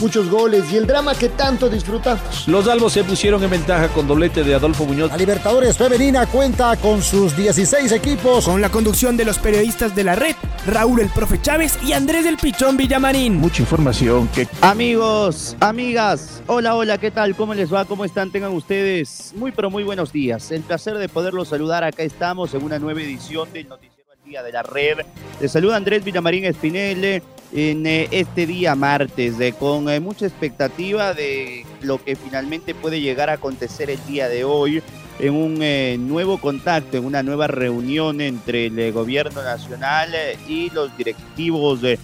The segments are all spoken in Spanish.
muchos goles y el drama que tanto disfrutamos. Los albos se pusieron en ventaja con doblete de Adolfo Muñoz. La Libertadores Femenina cuenta con sus 16 equipos. Con la conducción de los periodistas de la red, Raúl el Profe Chávez y Andrés del Pichón Villamarín. Mucha información que... Amigos, amigas, hola, hola, ¿qué tal? ¿Cómo les va? ¿Cómo están? Tengan ustedes muy, pero muy buenos días. El placer de poderlos saludar. Acá estamos en una nueva edición del Noticiero al Día de la Red. Les saluda Andrés Villamarín Espinel en eh, este día martes, con eh, mucha expectativa de lo que finalmente puede llegar a acontecer el día de hoy en un eh, nuevo contacto, en una nueva reunión entre el gobierno nacional y los directivos de,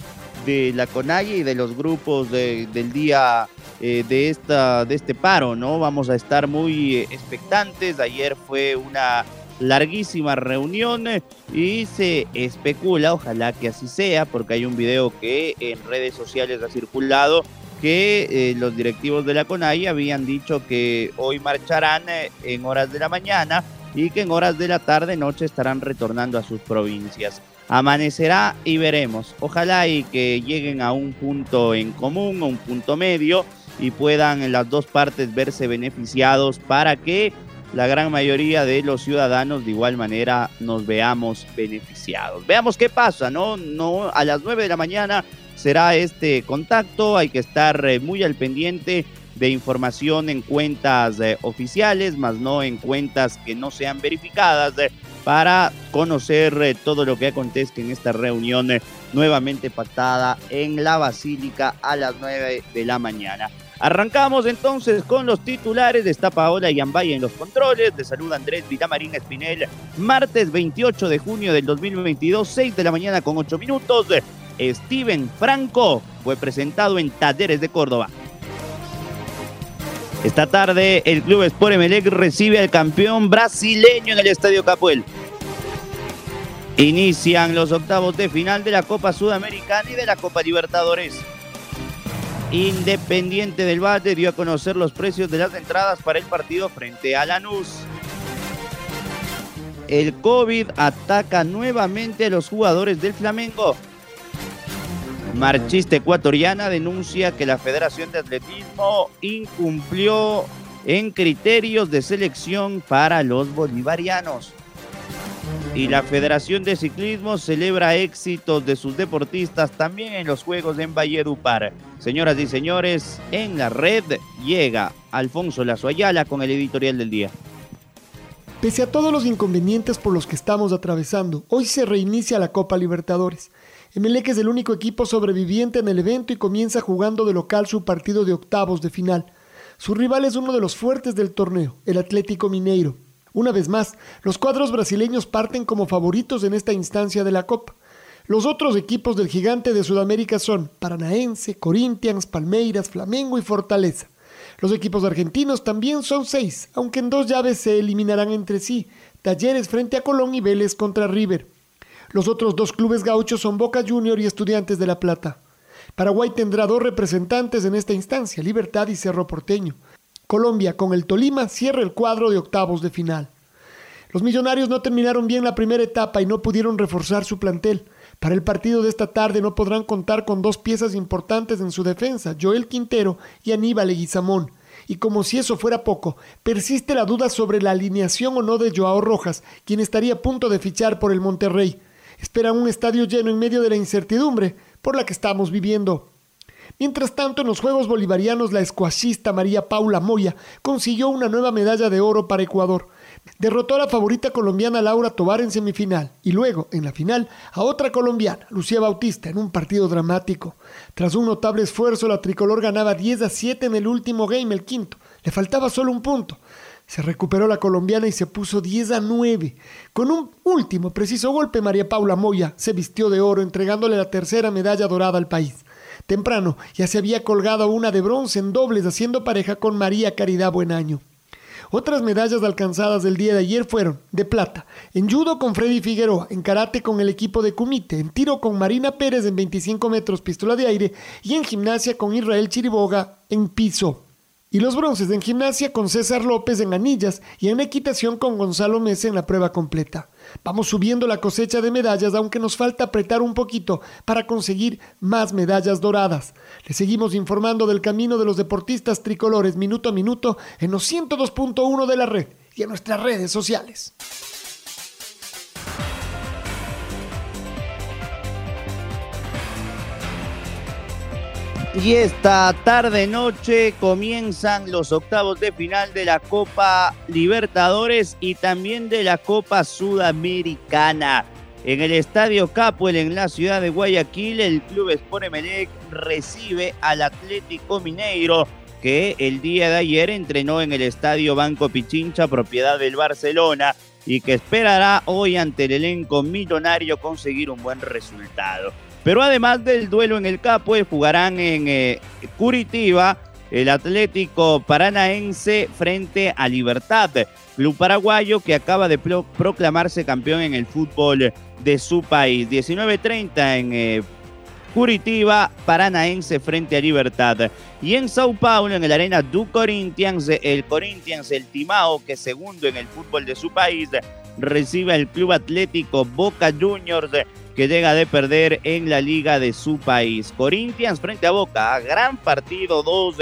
la CONAGI y de los grupos del día de, esta, de este paro, ¿no? Vamos a estar muy expectantes. Ayer fue una larguísima reunión y se especula, ojalá que así sea, porque hay un video que en redes sociales ha circulado que eh, los directivos de la CONAI habían dicho que hoy marcharán eh, en horas de la mañana y que en horas de la tarde noche estarán retornando a sus provincias. Amanecerá y veremos. Ojalá y que lleguen a un punto en común, a un punto medio y puedan las dos partes verse beneficiados para que la gran mayoría de los ciudadanos de igual manera nos veamos beneficiados. Veamos qué pasa, ¿no? No a las 9 de la mañana será este contacto, hay que estar eh, muy al pendiente de información en cuentas eh, oficiales, más no en cuentas que no sean verificadas, eh, para conocer todo lo que acontezca en esta reunión nuevamente pactada en la Basílica a las 9 de la mañana. Arrancamos entonces con los titulares. Está Paola Yambay en los controles. De salud Andrés Vitamarín Espinel. Martes 28 de junio del 2022, 6 de la mañana con 8 minutos. Steven Franco fue presentado en Talleres de Córdoba. Esta tarde el Club Sport Emelec recibe al campeón brasileño en el Estadio Capuel. Inician los octavos de final de la Copa Sudamericana y de la Copa Libertadores. Independiente del Valle dio a conocer los precios de las entradas para el partido frente a Lanús. El COVID ataca nuevamente a los jugadores del Flamengo. Marchista ecuatoriana denuncia que la Federación de Atletismo incumplió en criterios de selección para los bolivarianos. Y la Federación de Ciclismo celebra éxitos de sus deportistas también en los Juegos en Valledupar. Señoras y señores, en la red llega Alfonso Lazo Ayala con el editorial del día. Pese a todos los inconvenientes por los que estamos atravesando, hoy se reinicia la Copa Libertadores. Emelec es el único equipo sobreviviente en el evento y comienza jugando de local su partido de octavos de final. Su rival es uno de los fuertes del torneo, el Atlético Mineiro. Una vez más, los cuadros brasileños parten como favoritos en esta instancia de la Copa. Los otros equipos del gigante de Sudamérica son Paranaense, Corinthians, Palmeiras, Flamengo y Fortaleza. Los equipos argentinos también son seis, aunque en dos llaves se eliminarán entre sí, Talleres frente a Colón y Vélez contra River. Los otros dos clubes gauchos son Boca Junior y Estudiantes de La Plata. Paraguay tendrá dos representantes en esta instancia, Libertad y Cerro Porteño. Colombia con el Tolima cierra el cuadro de octavos de final. Los millonarios no terminaron bien la primera etapa y no pudieron reforzar su plantel. Para el partido de esta tarde no podrán contar con dos piezas importantes en su defensa, Joel Quintero y Aníbal Eguizamón. Y como si eso fuera poco, persiste la duda sobre la alineación o no de Joao Rojas, quien estaría a punto de fichar por el Monterrey. Esperan un estadio lleno en medio de la incertidumbre por la que estamos viviendo. Mientras tanto, en los Juegos Bolivarianos, la escuachista María Paula Moya consiguió una nueva medalla de oro para Ecuador. Derrotó a la favorita colombiana Laura Tobar en semifinal y luego, en la final, a otra colombiana, Lucía Bautista, en un partido dramático. Tras un notable esfuerzo, la tricolor ganaba 10 a 7 en el último game, el quinto. Le faltaba solo un punto. Se recuperó la colombiana y se puso 10 a 9. Con un último preciso golpe, María Paula Moya se vistió de oro, entregándole la tercera medalla dorada al país. Temprano ya se había colgado una de bronce en dobles haciendo pareja con María Caridad Buenaño. Otras medallas alcanzadas el día de ayer fueron de plata en judo con Freddy Figueroa, en karate con el equipo de Kumite, en tiro con Marina Pérez en 25 metros pistola de aire y en gimnasia con Israel Chiriboga en piso. Y los bronces en gimnasia con César López en anillas y en equitación con Gonzalo Mesa en la prueba completa. Vamos subiendo la cosecha de medallas, aunque nos falta apretar un poquito para conseguir más medallas doradas. Le seguimos informando del camino de los deportistas tricolores minuto a minuto en los 102.1 de la red y en nuestras redes sociales. Y esta tarde noche comienzan los octavos de final de la Copa Libertadores y también de la Copa Sudamericana. En el Estadio Capuel en la ciudad de Guayaquil, el Club Sport Emelec recibe al Atlético Mineiro que el día de ayer entrenó en el Estadio Banco Pichincha, propiedad del Barcelona, y que esperará hoy ante el elenco millonario conseguir un buen resultado. Pero además del duelo en el Capo, jugarán en eh, Curitiba el Atlético Paranaense frente a Libertad, club paraguayo que acaba de proclamarse campeón en el fútbol de su país. 19.30 en eh, Curitiba, Paranaense frente a Libertad. Y en Sao Paulo, en el Arena du Corinthians, el Corinthians, el Timao, que segundo en el fútbol de su país, recibe al Club Atlético Boca Juniors que llega de perder en la liga de su país. Corinthians frente a Boca, gran partido, dos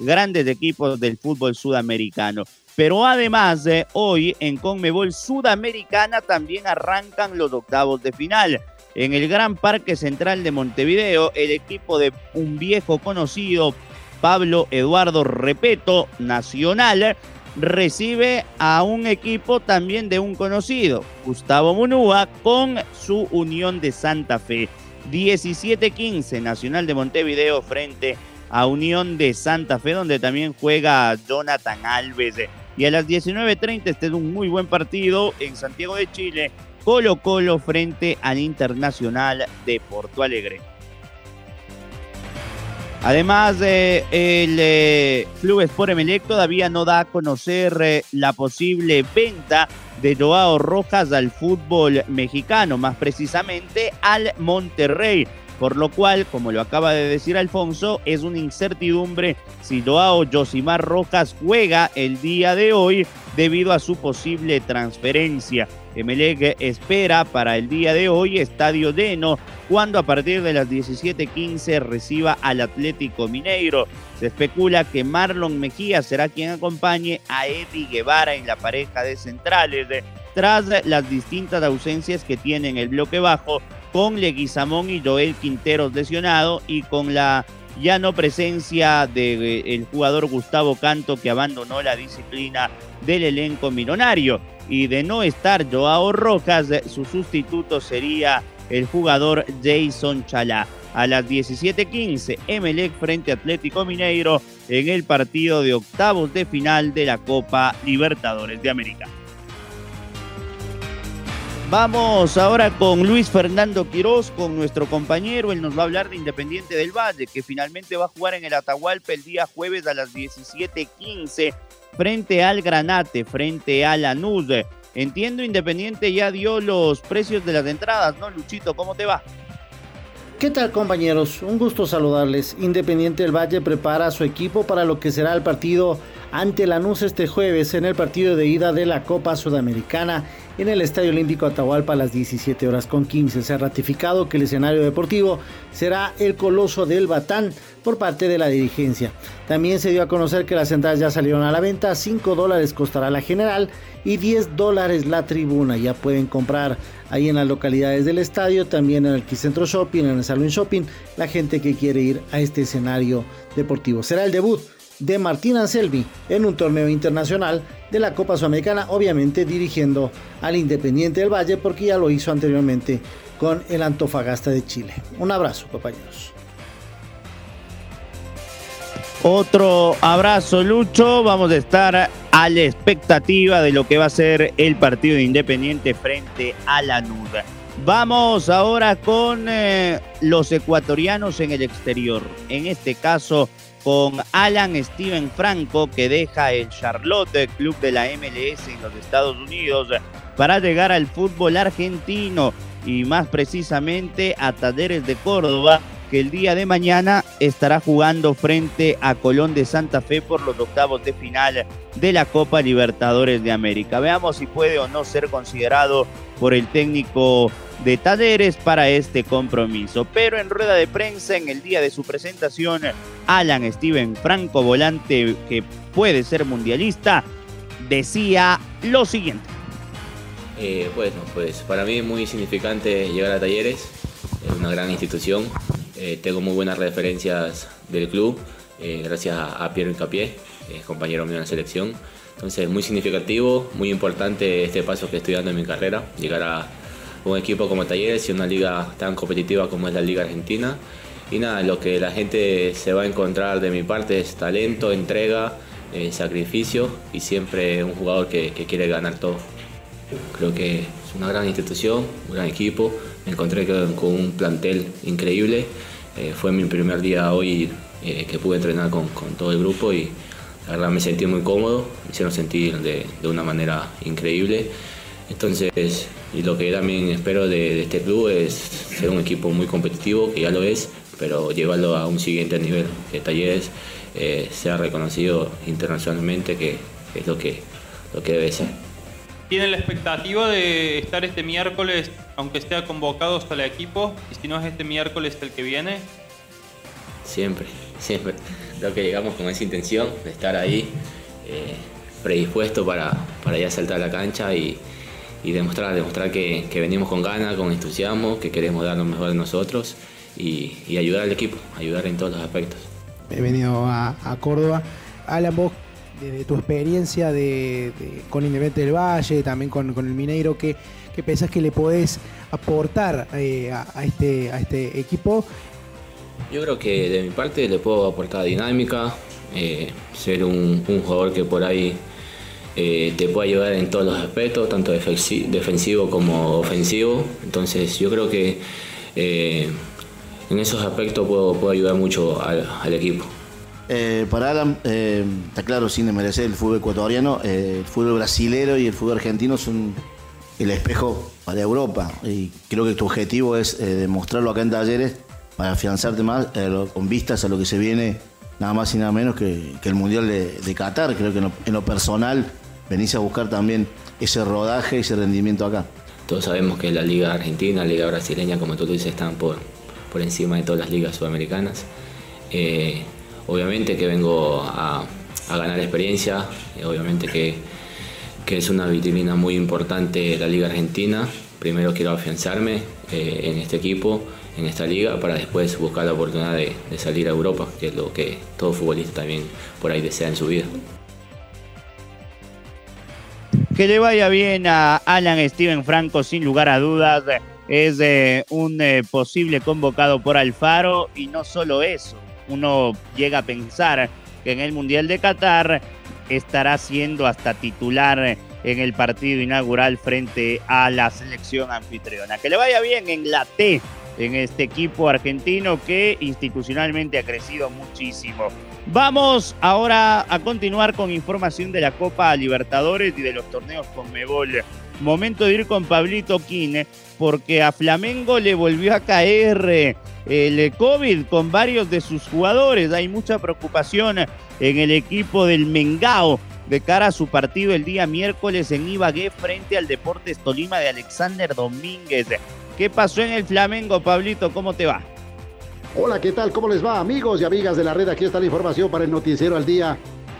grandes equipos del fútbol sudamericano. Pero además, hoy en Conmebol Sudamericana también arrancan los octavos de final. En el Gran Parque Central de Montevideo, el equipo de un viejo conocido, Pablo Eduardo Repeto, Nacional, recibe a un equipo también de un conocido, Gustavo Munúa, con su Unión de Santa Fe. 17-15 Nacional de Montevideo frente a Unión de Santa Fe, donde también juega Jonathan Alves. Y a las 19.30 este es un muy buen partido en Santiago de Chile, Colo Colo frente al Internacional de Porto Alegre. Además, el eh, Club Sport Emelec todavía no da a conocer eh, la posible venta de Joao Rojas al fútbol mexicano, más precisamente al Monterrey. Por lo cual, como lo acaba de decir Alfonso, es una incertidumbre si Joao Josimar Rojas juega el día de hoy debido a su posible transferencia. Emelec espera para el día de hoy Estadio Deno, cuando a partir de las 17:15 reciba al Atlético Mineiro. Se especula que Marlon Mejía será quien acompañe a Eddie Guevara en la pareja de centrales, tras las distintas ausencias que tiene en el bloque bajo, con Leguizamón y Joel Quinteros lesionado y con la ya no presencia del jugador Gustavo Canto que abandonó la disciplina del elenco millonario y de no estar Joao Rojas, su sustituto sería el jugador Jason Chalá. A las 17:15, Emelec frente a Atlético Mineiro en el partido de octavos de final de la Copa Libertadores de América. Vamos ahora con Luis Fernando Quiroz, con nuestro compañero. Él nos va a hablar de Independiente del Valle, que finalmente va a jugar en el Atahualpa el día jueves a las 17:15 frente al Granate, frente a Lanús. Entiendo, Independiente ya dio los precios de las entradas, ¿no? Luchito, ¿cómo te va? ¿Qué tal compañeros? Un gusto saludarles. Independiente del Valle prepara a su equipo para lo que será el partido ante Lanús este jueves en el partido de ida de la Copa Sudamericana en el Estadio Olímpico Atahualpa a las 17 horas con 15. Se ha ratificado que el escenario deportivo será el Coloso del Batán por parte de la dirigencia. También se dio a conocer que las entradas ya salieron a la venta, 5 dólares costará la general y 10 dólares la tribuna. Ya pueden comprar ahí en las localidades del estadio, también en el Quicentro Shopping, en el Salón Shopping, la gente que quiere ir a este escenario deportivo. Será el debut de Martín Anselmi en un torneo internacional de la Copa Sudamericana, obviamente dirigiendo al Independiente del Valle porque ya lo hizo anteriormente con el Antofagasta de Chile. Un abrazo, compañeros. Otro abrazo, Lucho. Vamos a estar a la expectativa de lo que va a ser el partido de Independiente frente a la Nuda. Vamos ahora con eh, los ecuatorianos en el exterior. En este caso, con Alan Steven Franco, que deja el Charlotte, club de la MLS en los Estados Unidos, para llegar al fútbol argentino y más precisamente a Talleres de Córdoba, que el día de mañana estará jugando frente a Colón de Santa Fe por los octavos de final de la Copa Libertadores de América. Veamos si puede o no ser considerado por el técnico de Talleres para este compromiso. Pero en rueda de prensa, en el día de su presentación, Alan Steven Franco, volante que puede ser mundialista, decía lo siguiente. Eh, bueno, pues para mí es muy significante llegar a Talleres, es una gran institución, eh, tengo muy buenas referencias del club, eh, gracias a, Piero Incapié, compañero mío en la selección. Entonces, muy significativo, muy importante este paso que estoy dando en mi carrera, llegar a un equipo como Talleres y una liga tan competitiva como es la Liga Argentina. Y nada, lo que la gente se va a encontrar de mi parte es talento, entrega, eh, sacrificio y siempre un jugador que, quiere ganar todo. Creo que es una gran institución, un gran equipo. Me encontré con, un plantel increíble. Eh, fue mi primer día hoy eh, que pude entrenar con, todo el grupo y la verdad me sentí muy cómodo, me hicieron sentir de, una manera increíble. Entonces, y lo que también espero de, este club es ser un equipo muy competitivo, que ya lo es, pero llevarlo a un siguiente nivel, que Talleres eh, sea reconocido internacionalmente, que es lo que, lo que debe ser. ¿Tienen la expectativa de estar este miércoles, aunque esté convocado hasta el equipo? Y si no es este miércoles el que viene. Siempre, siempre. Creo que llegamos con esa intención de estar ahí, eh, predispuesto para, para ya saltar a la cancha y, demostrar, demostrar que, venimos con ganas, con entusiasmo, que queremos dar lo mejor de nosotros y, ayudar al equipo, ayudar en todos los aspectos. He venido a, Córdoba. Alan, vos desde tu experiencia de, con Independiente del Valle, también con, el Mineiro, ¿qué, qué pensás que le podés aportar eh, a, este, a este equipo? Yo creo que de mi parte le puedo aportar dinámica, eh, ser un, jugador que por ahí eh, te puede ayudar en todos los aspectos, tanto defensivo como ofensivo. Entonces yo creo que en esos aspectos puedo, puedo ayudar mucho al equipo. Eh, para Alan, eh, está claro, sin desmerecer el fútbol ecuatoriano, eh, el fútbol brasilero y el fútbol argentino son el espejo para Europa. Y creo que tu objetivo es demostrarlo acá en Talleres para afianzarte más con vistas a lo que se viene, nada más y nada menos que, el Mundial de, Qatar. Creo que en lo, personal venís a buscar también ese rodaje, ese rendimiento acá. Todos sabemos que la Liga Argentina, la Liga Brasileña, como tú dices, están por, por encima de todas las ligas sudamericanas obviamente que vengo a, ganar experiencia, obviamente que, es una vitrina muy importante la Liga Argentina. Primero quiero afianzarme eh, en este equipo, en esta liga, para después buscar la oportunidad de, salir a Europa, que es lo que todo futbolista también por ahí desea en su vida. Que le vaya bien a Alan Steven Franco, sin lugar a dudas. Es eh, un eh, posible convocado por Alfaro y no solo eso, uno llega a pensar que en el Mundial de Qatar estará siendo hasta titular en el partido inaugural frente a la selección anfitriona. Que le vaya bien en la T, en este equipo argentino que institucionalmente ha crecido muchísimo. Vamos ahora a continuar con información de la Copa Libertadores y de los torneos con Mebol. Momento de ir con Pablito Quine, porque a Flamengo le volvió a caer el COVID con varios de sus jugadores. Hay mucha preocupación en el equipo del Mengao de cara a su partido el día miércoles en Ibagué frente al Deportes Tolima de Alexander Domínguez. ¿Qué pasó en el Flamengo, Pablito? ¿Cómo te va? Hola, ¿qué tal? ¿Cómo les va, amigos y amigas de la red? Aquí está la información para el Noticiero al Día.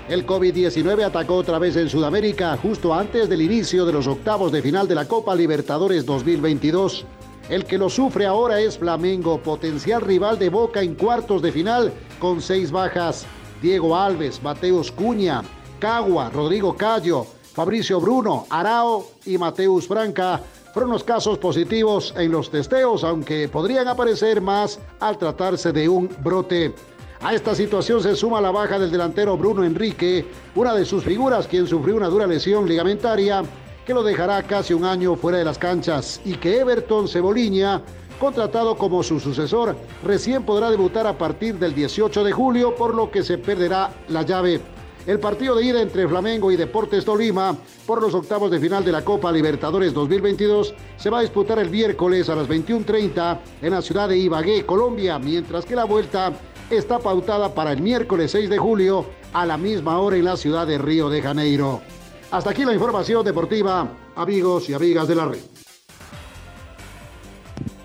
El COVID-19 atacó otra vez en Sudamérica justo antes del inicio de los octavos de final de la Copa Libertadores 2022. El que lo sufre ahora es Flamengo, potencial rival de Boca en cuartos de final con seis bajas. Diego Alves, Mateus Cuña, Cagua, Rodrigo Callo, Fabricio Bruno, Arao y Mateus Franca fueron los casos positivos en los testeos, aunque podrían aparecer más al tratarse de un brote. A esta situación se suma la baja del delantero Bruno Enrique, una de sus figuras quien sufrió una dura lesión ligamentaria que lo dejará casi un año fuera de las canchas y que Everton Ceboliña contratado como su sucesor, recién podrá debutar a partir del 18 de julio, por lo que se perderá la llave. El partido de ida entre Flamengo y Deportes Tolima por los octavos de final de la Copa Libertadores 2022 se va a disputar el miércoles a las 21.30 en la ciudad de Ibagué, Colombia, mientras que la vuelta está pautada para el miércoles 6 de julio a la misma hora en la ciudad de Río de Janeiro. Hasta aquí la información deportiva, amigos y amigas de la red.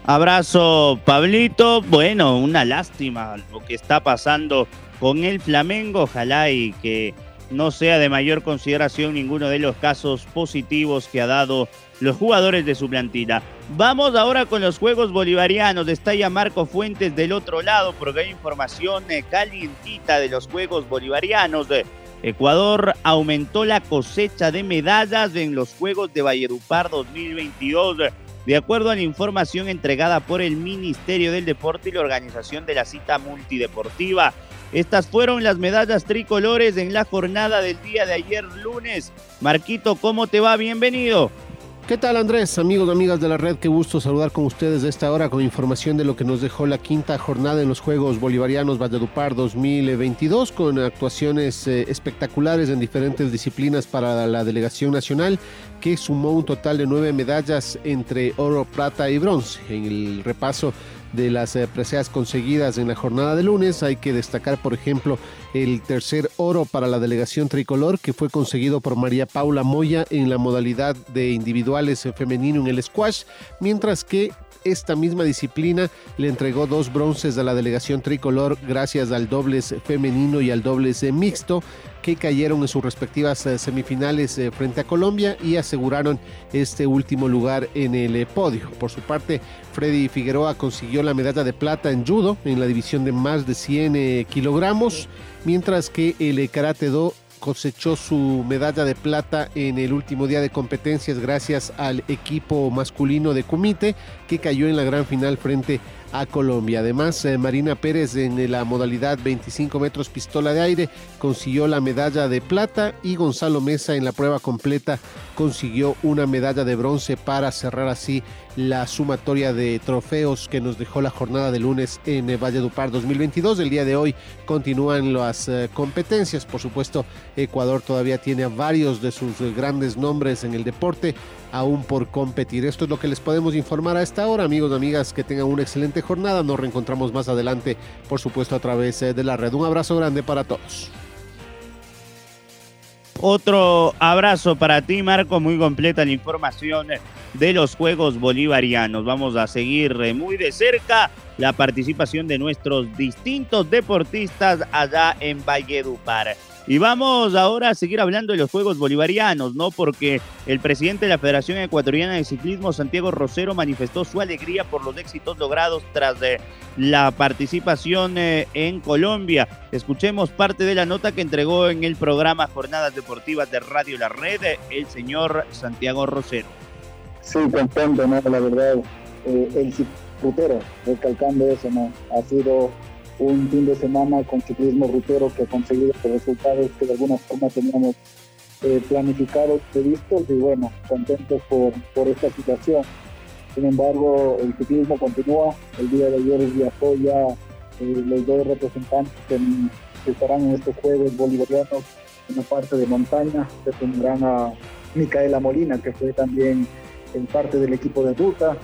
Abrazo, Pablito. Bueno, una lástima lo que está pasando con el Flamengo. Ojalá y que no sea de mayor consideración ninguno de los casos positivos que ha dado los jugadores de su plantilla. Vamos ahora con los Juegos Bolivarianos. Está ya Marco Fuentes del otro lado porque hay información eh, calientita de los Juegos Bolivarianos. Ecuador aumentó la cosecha de medallas en los Juegos de Valledupar 2022. De acuerdo a la información entregada por el Ministerio del Deporte y la organización de la cita multideportiva, estas fueron las medallas tricolores en la jornada del día de ayer lunes. Marquito, ¿cómo te va? Bienvenido. ¿Qué tal Andrés? Amigos amigas de la red, qué gusto saludar con ustedes de esta hora con información de lo que nos dejó la quinta jornada en los Juegos Bolivarianos Valledupar 2022 con actuaciones eh, espectaculares en diferentes disciplinas para la delegación nacional que sumó un total de nueve medallas entre oro, plata y bronce. En el repaso de las eh, preseas conseguidas en la jornada de lunes. Hay que destacar, por ejemplo, el tercer oro para la delegación tricolor que fue conseguido por María Paula Moya en la modalidad de individuales femenino en el squash, mientras que esta misma disciplina le entregó dos bronces a la delegación tricolor gracias al dobles femenino y al dobles mixto que cayeron en sus respectivas eh, semifinales eh, frente a Colombia y aseguraron este último lugar en el eh, podio. Por su parte, Freddy Figueroa consiguió la medalla de plata en judo en la división de más de 100 kilogramos, mientras que el karate do cosechó su medalla de plata en el último día de competencias gracias al equipo masculino de Kumite que cayó en la gran final frente a a Colombia. Además, eh, Marina Pérez en la modalidad 25 metros pistola de aire consiguió la medalla de plata y Gonzalo Mesa en la prueba completa consiguió una medalla de bronce para cerrar así la sumatoria de trofeos que nos dejó la jornada de lunes en Valledupar 2022. El día de hoy continúan las eh, competencias. Por supuesto, Ecuador todavía tiene a varios de sus grandes nombres en el deporte aún por competir. Esto es lo que les podemos informar a esta hora, amigos amigas, que tengan una excelente jornada. Nos reencontramos más adelante, por supuesto, a través eh, de la red. Un abrazo grande para todos. Otro abrazo para ti, Marco. Muy completa la información de los Juegos Bolivarianos. Vamos a seguir eh, muy de cerca la participación de nuestros distintos deportistas allá en Valledupar. Y vamos ahora a seguir hablando de los Juegos Bolivarianos, ¿no? Porque el presidente de la Federación Ecuatoriana de Ciclismo, Santiago Rosero, manifestó su alegría por los éxitos logrados tras de la participación eh, en Colombia. Escuchemos parte de la nota que entregó en el programa Jornadas Deportivas de Radio La Red el señor Santiago Rosero. Sí, contento, ¿no? La verdad, eh, el ciclotero, recalcando eso, ¿no? Ha sido un fin de semana con ciclismo rutero que ha conseguido los resultados que de alguna forma teníamos eh, planificados, previstos y bueno, contentos por, por esta situación. Sin embargo, el ciclismo continúa. El día de ayer viajó ya eh, los dos representantes que, estarán en estos Juegos Bolivarianos en la parte de montaña. Se tendrán a Micaela Molina, que fue también en parte del equipo de ruta,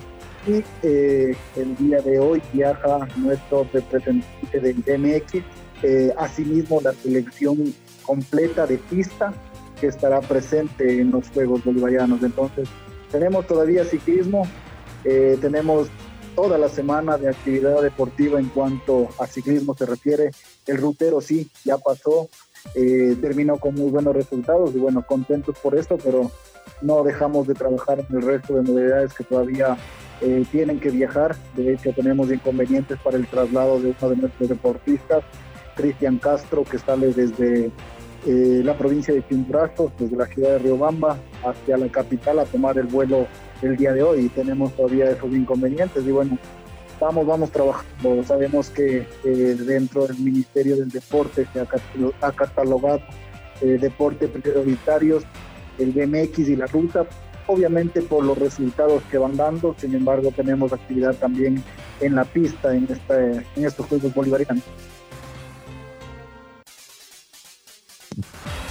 y eh, el día de hoy viaja nuestro representante del DMX, eh, asimismo la selección completa de pista que estará presente en los Juegos Bolivarianos. Entonces, tenemos todavía ciclismo, eh, tenemos toda la semana de actividad deportiva en cuanto a ciclismo se refiere. El rutero sí, ya pasó, terminó con muy buenos resultados y bueno, contentos por esto, pero no dejamos de trabajar en el resto de novedades que todavía eh, tienen que viajar. De hecho, tenemos inconvenientes para el traslado de uno de nuestros deportistas, Cristian Castro, que sale desde eh, la provincia de Chimborazo, desde la ciudad de Riobamba, hacia la capital a tomar el vuelo el día de hoy. Y tenemos todavía esos inconvenientes. Y bueno, vamos, vamos trabajando. Sabemos que dentro del Ministerio del Deporte se ha catalogado eh, deportes prioritarios, el BMX y la ruta obviamente por los resultados que van dando, sin embargo tenemos actividad también en la pista en, este, en estos Juegos Bolivarianos.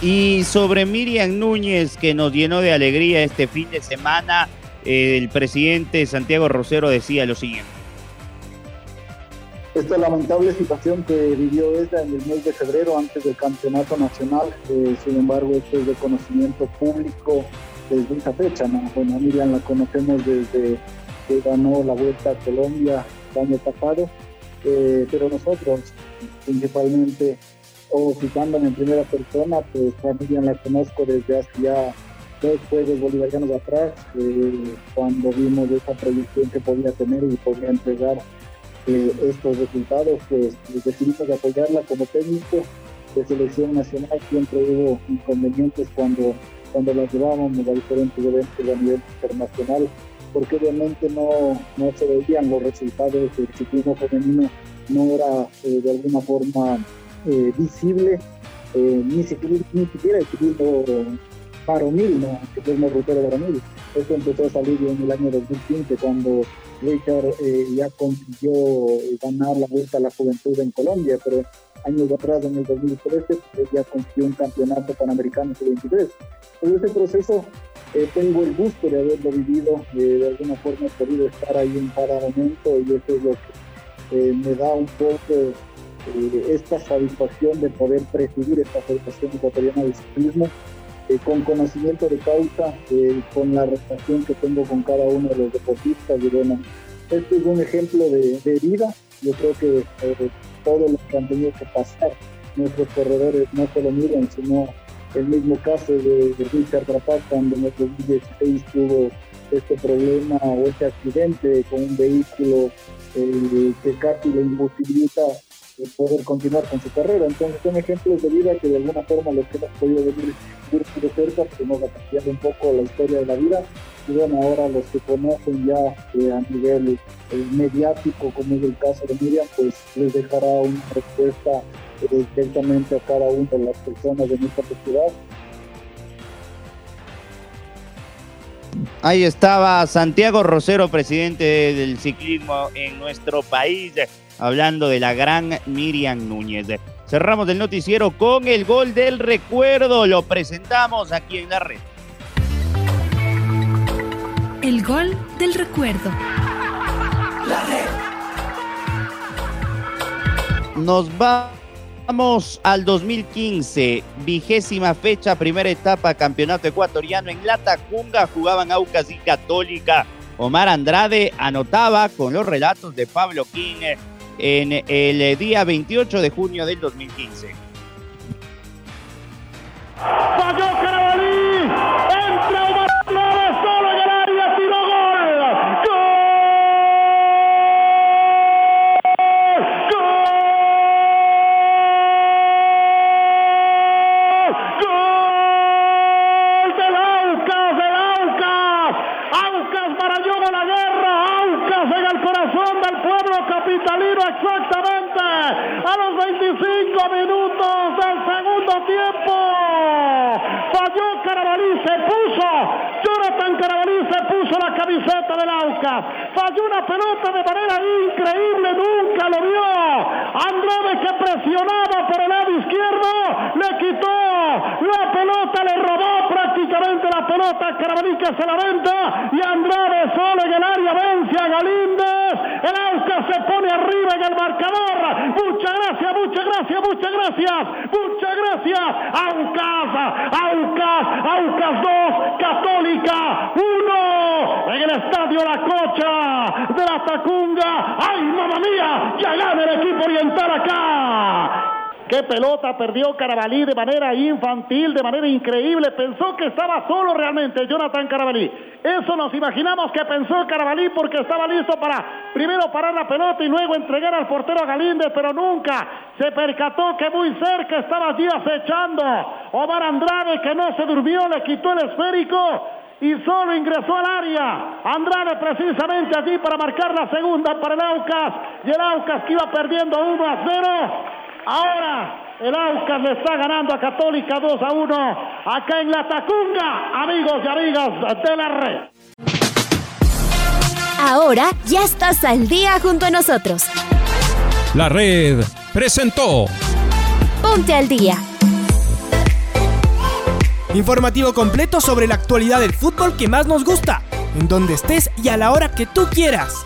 Y sobre Miriam Núñez, que nos llenó de alegría este fin de semana, el presidente Santiago Rosero decía lo siguiente. Esta lamentable situación que vivió ella en el mes de febrero antes del campeonato nacional, eh, sin embargo, esto es de conocimiento público desde esa fecha. ¿no? Bueno, Miriam la conocemos desde que ganó la Vuelta a Colombia el año pasado, eh, pero nosotros, principalmente, o citándome en primera persona, pues a Miriam la conozco desde hace ya dos Juegos Bolivarianos atrás, eh, cuando vimos esa proyección que podía tener y podía entregar eh, estos resultados, pues decidimos apoyarla como técnico de selección nacional. Siempre hubo inconvenientes cuando, cuando la llevábamos a diferentes eventos a nivel internacional, porque obviamente no, no se veían los resultados del ciclismo femenino, no era eh, de alguna forma visible, ni, siquiera, ni siquiera el ciclismo varonil, no, que es rutero varonil. Esto empezó a salir en el año 2015 cuando Richard eh, ya consiguió ganar la Vuelta a la Juventud en Colombia, pero años atrás, en el 2013, pues, ya consiguió un campeonato panamericano sub-23. Por ese proceso eh, tengo el gusto de haberlo vivido, eh, de alguna forma he podido estar ahí en cada momento y eso es lo que me da un poco esta satisfacción de poder presidir esta Federación Ecuatoriana de Ciclismo eh, con conocimiento de causa, eh, con la relación que tengo con cada uno de los deportistas. Y bueno, este es un ejemplo de, vida. Yo creo que eh, todos los que han tenido que pasar, nuestros corredores no solo miran, sino el mismo caso de, Richard Rapaz, cuando en el 2016 tuvo este problema o este accidente con un vehículo que casi lo imposibilita poder continuar con su carrera. Entonces son ejemplos de vida que de alguna forma los que hemos podido venir de cerca, pues nos ha cambiado un poco la historia de la vida. Y bueno, ahora los que conocen ya eh, a nivel eh, mediático, como es el caso de Miriam, pues les dejará una respuesta eh, directamente a cada una de las personas de nuestra ciudad. Ahí estaba Santiago Rosero, presidente del ciclismo en nuestro país hablando de la gran Miriam Núñez. Cerramos el noticiero con el gol del recuerdo. Lo presentamos aquí en la red. El gol del recuerdo. La red. Nos vamos al 2015, vigésima fecha, primera etapa, campeonato ecuatoriano en La Tacunga, jugaban Aucas y Católica. Omar Andrade anotaba con los relatos de Pablo King en el día 28 de junio del 2015. Falló Carabalí, entra Omar solo en el área, tiró gol. ¡Gol! ¡Gol! ¡Gol! Del Aucas, del Aucas. Aucas Marañón a la guerra, Aucas en el corazón del pueblo capitalino exactamente a los 25 minutos del segundo tiempo. Falló Carabalí, se puso, Jonathan Carabalí se puso la camiseta del Aucas. Falló una pelota de manera increíble, nunca lo vio. Andrade que presionaba por el lado izquierdo, le quitó la pelota, le robó prácticamente la pelota a Carabalí que se la venta y Andrade solo en el área vence a Galíndez. El Aucas se pone arriba en el marcador. Muchas gracias, muchas gracias, muchas gracias, muchas gracias. Aucas, Aucas, Aucas 2, Católica 1. En el estadio La Cocha de la Tacunga. ¡Ay, mamá mía! Ya gana el equipo oriental acá. Qué pelota perdió Carabalí de manera infantil, de manera increíble. Pensó que estaba solo realmente Jonathan Carabalí. Eso nos imaginamos que pensó Carabalí porque estaba listo para primero parar la pelota y luego entregar al portero Galíndez, pero nunca se percató que muy cerca estaba allí acechando Omar Andrade que no se durmió, le quitó el esférico y solo ingresó al área. Andrade precisamente allí para marcar la segunda para el Aucas. Y el Aucas que iba perdiendo 1 a 0. Ahora El Aucas le está ganando a Católica 2 a 1 acá en La Tacunga, amigos y amigas de la red. Ahora ya estás al día junto a nosotros. La red presentó Ponte al día. Informativo completo sobre la actualidad del fútbol que más nos gusta, en donde estés y a la hora que tú quieras.